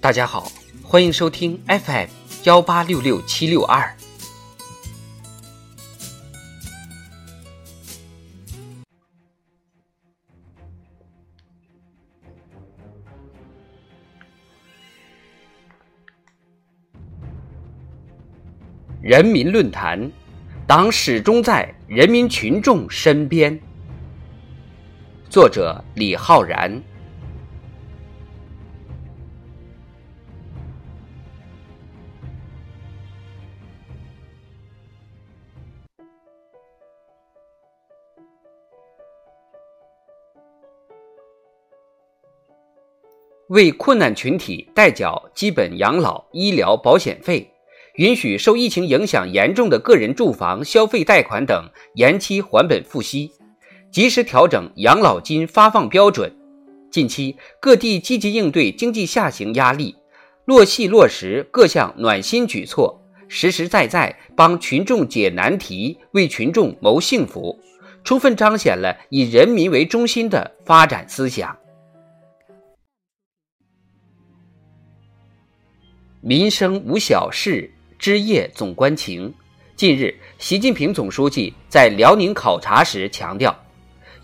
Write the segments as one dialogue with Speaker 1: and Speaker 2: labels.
Speaker 1: 大家好，欢迎收听 FM 幺八六六七六二。人民论坛，党始终在人民群众身边。作者：李浩然。为困难群体代缴基本养老、医疗保险费，允许受疫情影响严重的个人住房消费贷款等延期还本付息，及时调整养老金发放标准。近期各地积极应对经济下行压力，落细落实各项暖心举措，实实在在帮群众解难题，为群众谋幸福，充分彰显了以人民为中心的发展思想。民生无小事，枝叶总关情。近日，习近平总书记在辽宁考察时强调，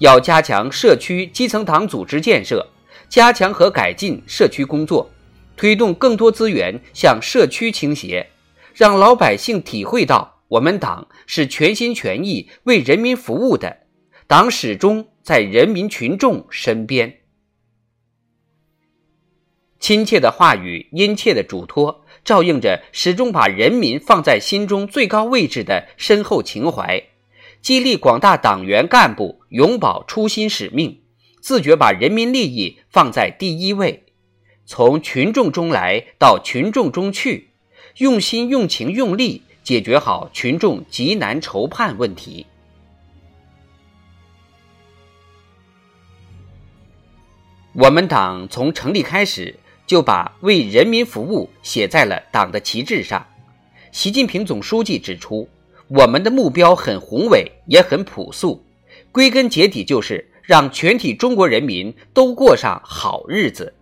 Speaker 1: 要加强社区基层党组织建设，加强和改进社区工作，推动更多资源向社区倾斜，让老百姓体会到我们党是全心全意为人民服务的，党始终在人民群众身边。亲切的话语，殷切的嘱托，照应着始终把人民放在心中最高位置的深厚情怀，激励广大党员干部永葆初心使命，自觉把人民利益放在第一位，从群众中来到群众中去，用心、用情、用力解决好群众急难愁盼问题。我们党从成立开始。就把为人民服务写在了党的旗帜上。习近平总书记指出，我们的目标很宏伟，也很朴素，归根结底就是让全体中国人民都过上好日子。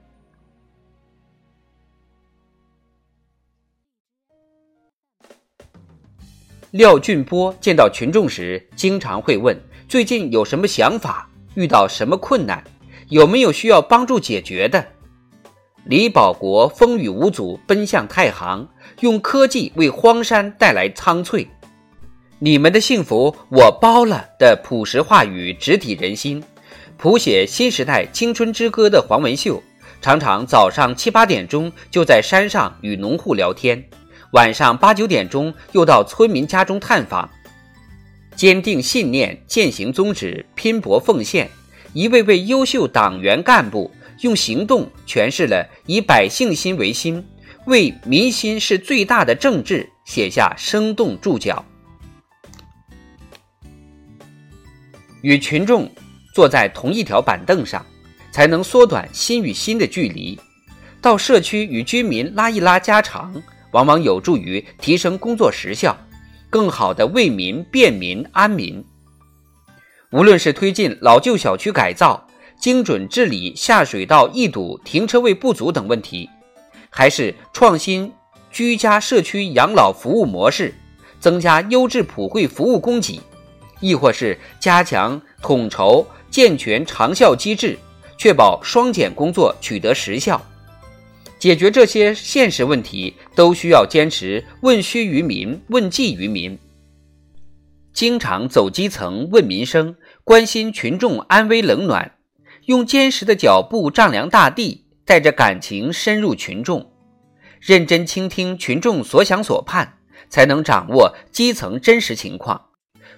Speaker 1: 廖俊波见到群众时，经常会问：最近有什么想法？遇到什么困难？有没有需要帮助解决的？李保国风雨无阻奔向太行，用科技为荒山带来苍翠。你们的幸福我包了的朴实话语直抵人心。谱写新时代青春之歌的黄文秀，常常早上七八点钟就在山上与农户聊天，晚上八九点钟又到村民家中探访。坚定信念，践行宗旨，拼搏奉献，一位位优秀党员干部。用行动诠释了以百姓心为心，为民心是最大的政治，写下生动注脚。与群众坐在同一条板凳上，才能缩短心与心的距离。到社区与居民拉一拉家常，往往有助于提升工作时效，更好的为民、便民、安民。无论是推进老旧小区改造，精准治理下水道易堵、停车位不足等问题，还是创新居家社区养老服务模式，增加优质普惠服务供给，亦或是加强统筹健全长效机制，确保双减工作取得实效，解决这些现实问题，都需要坚持问需于民、问计于民，经常走基层、问民生，关心群众安危冷暖。用坚实的脚步丈量大地，带着感情深入群众，认真倾听群众所想所盼，才能掌握基层真实情况，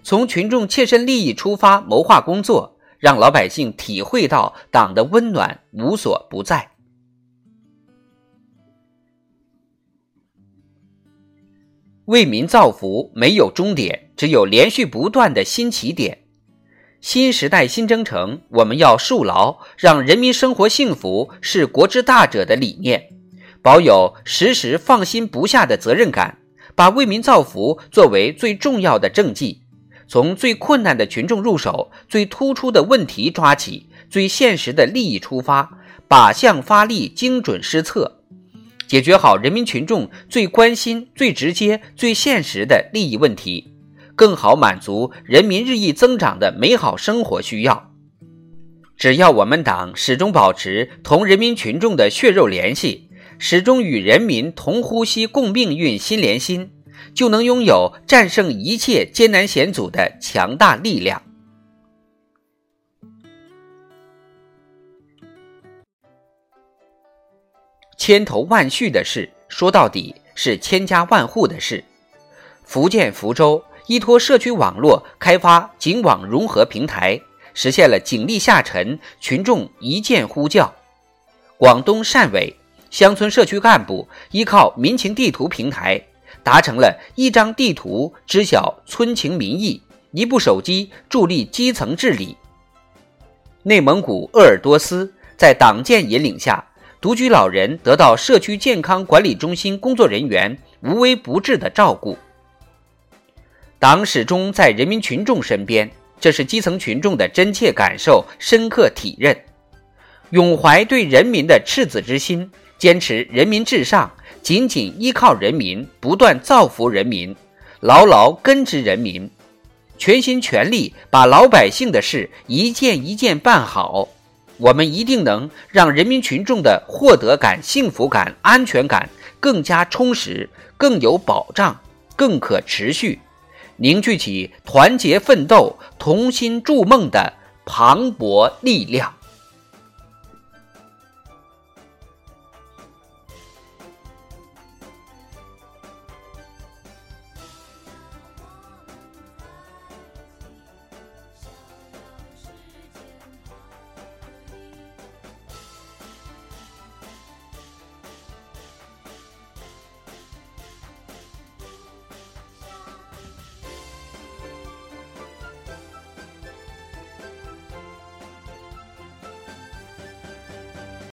Speaker 1: 从群众切身利益出发谋划工作，让老百姓体会到党的温暖无所不在。为民造福没有终点，只有连续不断的新起点。新时代新征程，我们要树牢让人民生活幸福是国之大者的理念，保有时时放心不下的责任感，把为民造福作为最重要的政绩，从最困难的群众入手，最突出的问题抓起，最现实的利益出发，靶向发力，精准施策，解决好人民群众最关心、最直接、最现实的利益问题，更好满足人民日益增长的美好生活需要。只要我们党始终保持同人民群众的血肉联系，始终与人民同呼吸共命运心连心，就能拥有战胜一切艰难险阻的强大力量。千头万绪的事，说到底是千家万户的事。福建福州依托社区网络开发警网融合平台。实现了警力下沉，群众一键呼叫。广东汕尾乡村社区干部依靠民情地图平台，达成了一张地图知晓村情民意，一部手机助力基层治理。内蒙古鄂尔多斯在党建引领下，独居老人得到社区健康管理中心工作人员无微不至的照顾。党始终在人民群众身边。这是基层群众的真切感受、深刻体认，永怀对人民的赤子之心，坚持人民至上，紧紧依靠人民，不断造福人民，牢牢根植人民，全心全力把老百姓的事一件一件办好，我们一定能让人民群众的获得感、幸福感、安全感更加充实、更有保障、更可持续。凝聚起团结奋斗、同心筑梦的磅礴力量。